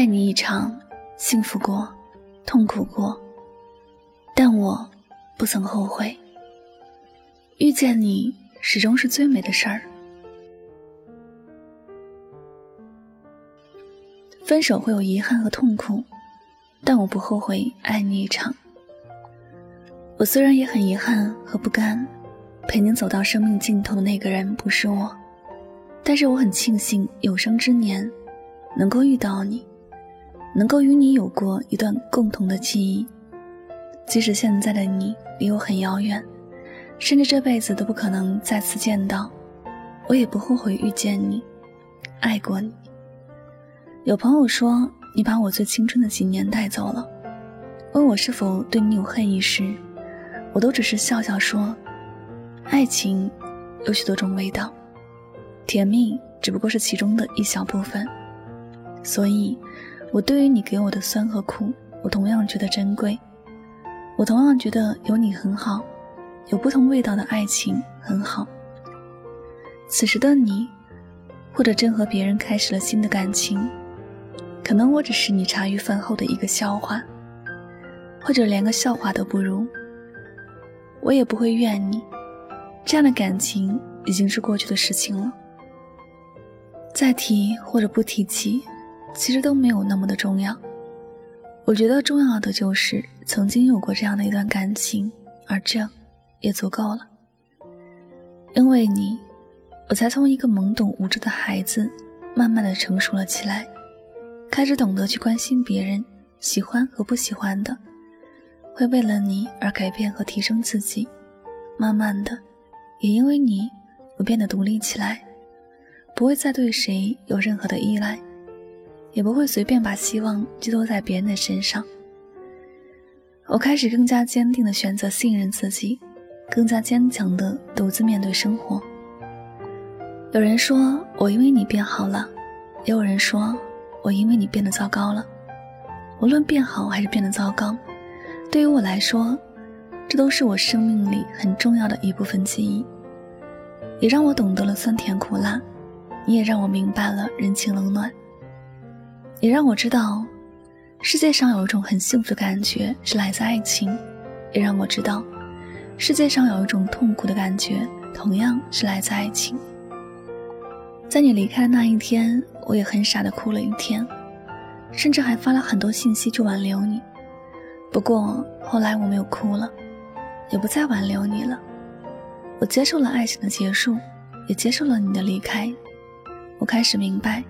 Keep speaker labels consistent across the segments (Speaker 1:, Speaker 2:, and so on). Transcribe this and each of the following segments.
Speaker 1: 爱你一场，幸福过，痛苦过，但我不曾后悔。遇见你，始终是最美的事儿。分手会有遗憾和痛苦，但我不后悔爱你一场。我虽然也很遗憾和不甘，陪你走到生命尽头的那个人不是我，但是我很庆幸有生之年能够遇到你，能够与你有过一段共同的记忆。即使现在的你离我很遥远，甚至这辈子都不可能再次见到，我也不后悔遇见你，爱过你。有朋友说你把我最青春的几年带走了，问我是否对你有恨意时。我都只是笑笑说：“爱情有许多种味道，甜蜜只不过是其中的一小部分。所以，我对于你给我的酸和苦，我同样觉得珍贵。我同样觉得有你很好，有不同味道的爱情很好。此时的你，或者正和别人开始了新的感情，可能我只是你茶余饭后的一个笑话，或者连个笑话都不如。”我也不会怨你，这样的感情已经是过去的事情了。再提或者不提起，其实都没有那么的重要。我觉得重要的就是曾经有过这样的一段感情，而这也足够了。因为你，我才从一个懵懂无知的孩子，慢慢的成熟了起来，开始懂得去关心别人喜欢和不喜欢的。会为了你而改变和提升自己，慢慢的，也因为你，我变得独立起来，不会再对谁有任何的依赖，也不会随便把希望寄托在别人的身上。我开始更加坚定的选择信任自己，更加坚强的独自面对生活。有人说我因为你变好了，也有人说我因为你变得糟糕了。无论变好还是变得糟糕。对于我来说，这都是我生命里很重要的一部分记忆，也让我懂得了酸甜苦辣，你也让我明白了人情冷暖，也让我知道，世界上有一种很幸福的感觉是来自爱情，也让我知道，世界上有一种痛苦的感觉同样是来自爱情。在你离开的那一天，我也很傻的哭了一天，甚至还发了很多信息去挽留你。不过后来我没有哭了，也不再挽留你了。我接受了爱情的结束，也接受了你的离开。我开始明白，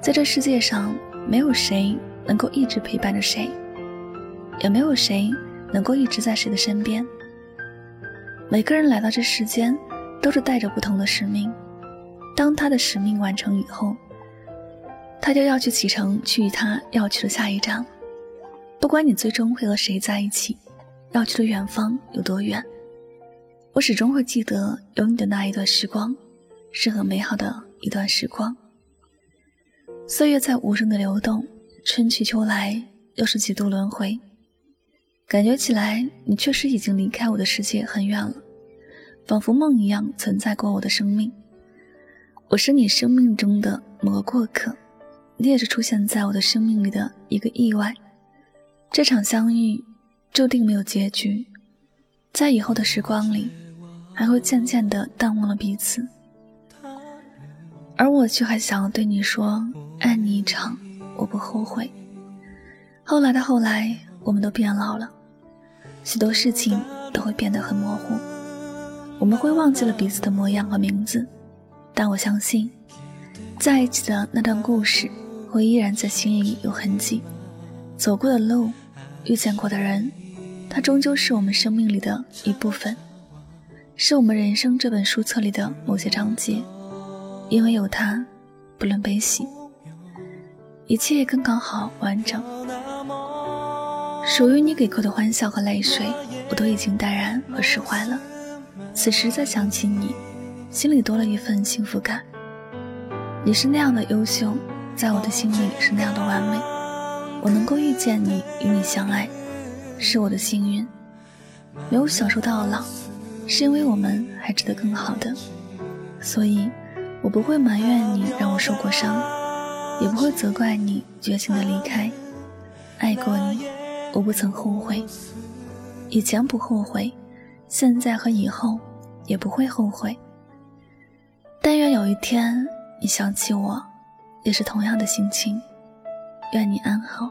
Speaker 1: 在这世界上，没有谁能够一直陪伴着谁，也没有谁能够一直在谁的身边。每个人来到这世间，都是带着不同的使命。当他的使命完成以后，他就要去启程，去他要去的下一站。不管你最终会和谁在一起，要去的远方有多远，我始终会记得有你的那一段时光，是很美好的一段时光。岁月在无声的流动，春去秋来，又是几度轮回。感觉起来，你确实已经离开我的世界很远了，仿佛梦一样存在过我的生命。我是你生命中的某个过客，你也是出现在我的生命里的一个意外。这场相遇注定没有结局，在以后的时光里，还会渐渐的淡忘了彼此，而我却还想要对你说，爱你一场，我不后悔。后来的后来，我们都变老了，许多事情都会变得很模糊，我们会忘记了彼此的模样和名字，但我相信，在一起的那段故事，会依然在心里有痕迹，走过的路。遇见过的人，他终究是我们生命里的一部分，是我们人生这本书册里的某些章节。因为有他，不论悲喜，一切刚刚好完整。属于你给过的欢笑和泪水，我都已经淡然和释怀了。此时再想起你，心里多了一份幸福感。你是那样的优秀，在我的心里是那样的完美。我能够遇见你，与你相爱，是我的幸运。没有享受到老，是因为我们还值得更好的。所以，我不会埋怨你让我受过伤，也不会责怪你绝情的离开。爱过你，我不曾后悔，以前不后悔，现在和以后也不会后悔。但愿有一天你想起我，也是同样的心情。愿你安好。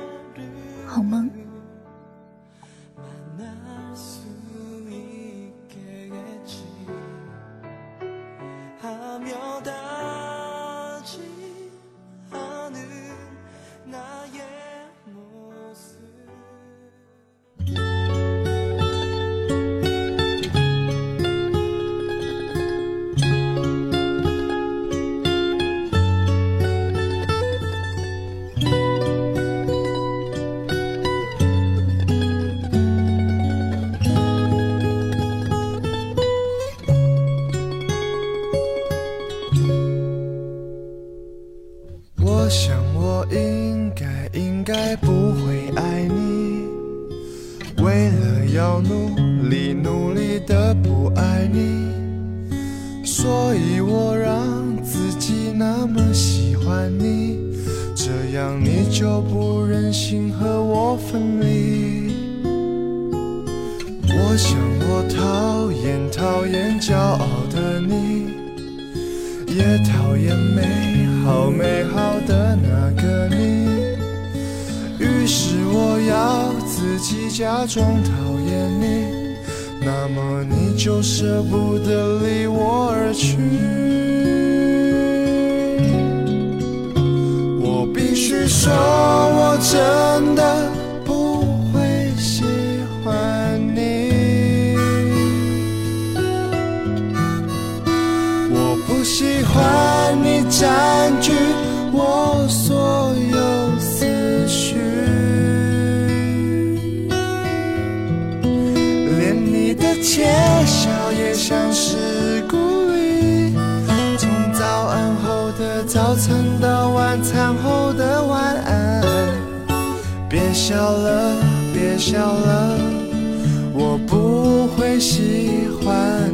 Speaker 1: 我想
Speaker 2: 我应该应该不会爱你，为了要努力努力的不爱你，所以我让自己那么喜欢你，这样你就不忍心和我分离。我想我讨厌讨厌骄傲的你，也讨厌美好美好的那个你，于是我要自己假装讨厌。你，那么你就舍不得离我而去。我必须说，我真的到晚餐后的晚安。别笑了，别笑了，我不会喜欢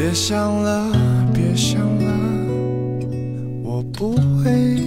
Speaker 2: 别想了，别想了，我不会。